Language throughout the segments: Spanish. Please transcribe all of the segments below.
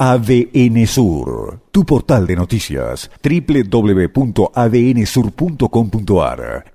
ADN Sur, tu portal de noticias, www.adnsur.com.ar.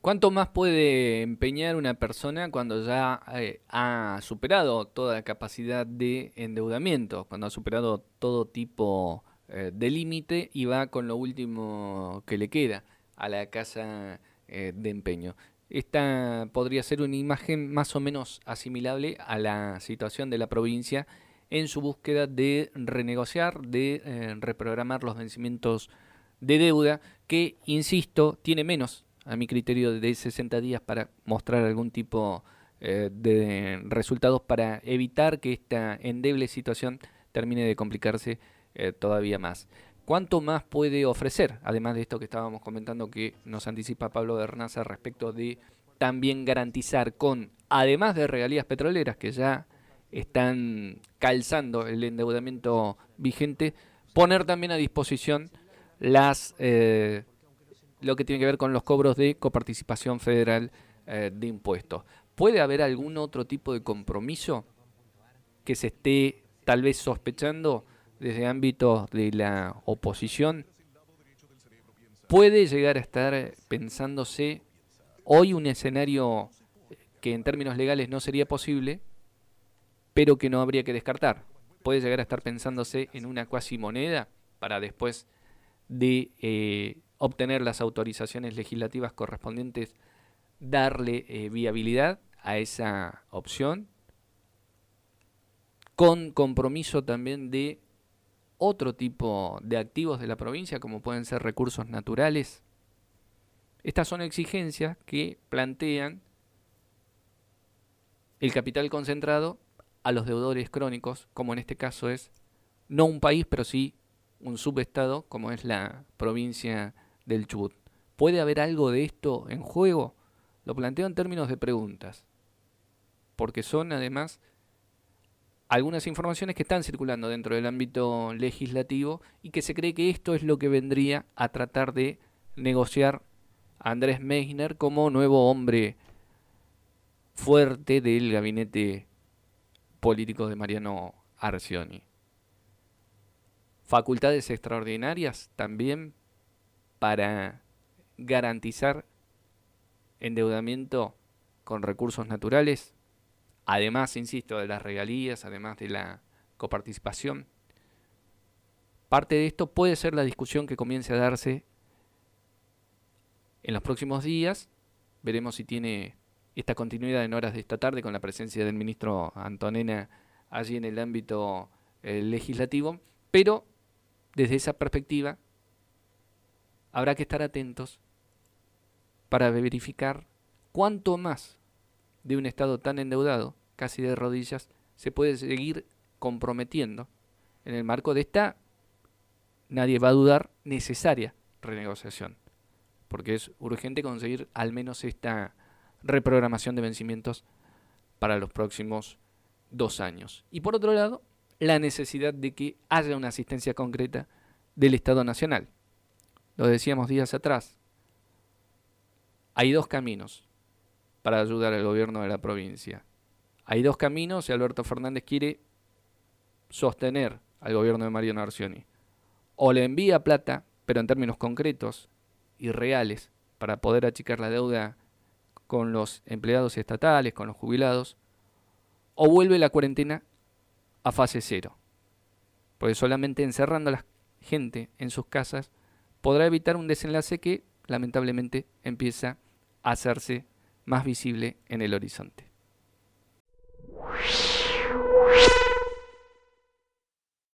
¿Cuánto más puede empeñar una persona cuando ya eh, ha superado toda la capacidad de endeudamiento, cuando ha superado todo tipo eh, de límite y va con lo último que le queda a la casa eh, de empeño? Esta podría ser una imagen más o menos asimilable a la situación de la provincia en su búsqueda de renegociar, de eh, reprogramar los vencimientos de deuda, que, insisto, tiene menos, a mi criterio, de 60 días para mostrar algún tipo eh, de resultados para evitar que esta endeble situación termine de complicarse eh, todavía más. ¿Cuánto más puede ofrecer? Además de esto que estábamos comentando que nos anticipa Pablo Bernaza respecto de también garantizar con, además de regalías petroleras que ya están calzando el endeudamiento vigente, poner también a disposición las eh, lo que tiene que ver con los cobros de coparticipación federal eh, de impuestos. ¿Puede haber algún otro tipo de compromiso que se esté tal vez sospechando desde ámbitos de la oposición, puede llegar a estar pensándose hoy un escenario que en términos legales no sería posible, pero que no habría que descartar. Puede llegar a estar pensándose en una cuasi moneda para después de eh, obtener las autorizaciones legislativas correspondientes, darle eh, viabilidad a esa opción, con compromiso también de otro tipo de activos de la provincia, como pueden ser recursos naturales. Estas son exigencias que plantean el capital concentrado a los deudores crónicos, como en este caso es no un país, pero sí un subestado, como es la provincia del Chubut. ¿Puede haber algo de esto en juego? Lo planteo en términos de preguntas, porque son además algunas informaciones que están circulando dentro del ámbito legislativo y que se cree que esto es lo que vendría a tratar de negociar Andrés Meissner como nuevo hombre fuerte del gabinete político de Mariano Arcioni. Facultades extraordinarias también para garantizar endeudamiento con recursos naturales además, insisto, de las regalías, además de la coparticipación. Parte de esto puede ser la discusión que comience a darse en los próximos días. Veremos si tiene esta continuidad en horas de esta tarde con la presencia del ministro Antonena allí en el ámbito eh, legislativo. Pero desde esa perspectiva habrá que estar atentos para verificar cuánto más de un Estado tan endeudado casi de rodillas, se puede seguir comprometiendo en el marco de esta, nadie va a dudar, necesaria renegociación. Porque es urgente conseguir al menos esta reprogramación de vencimientos para los próximos dos años. Y por otro lado, la necesidad de que haya una asistencia concreta del Estado Nacional. Lo decíamos días atrás. Hay dos caminos para ayudar al gobierno de la provincia. Hay dos caminos y Alberto Fernández quiere sostener al gobierno de Mariano Arcioni. O le envía plata, pero en términos concretos y reales, para poder achicar la deuda con los empleados estatales, con los jubilados, o vuelve la cuarentena a fase cero. Porque solamente encerrando a la gente en sus casas podrá evitar un desenlace que lamentablemente empieza a hacerse más visible en el horizonte.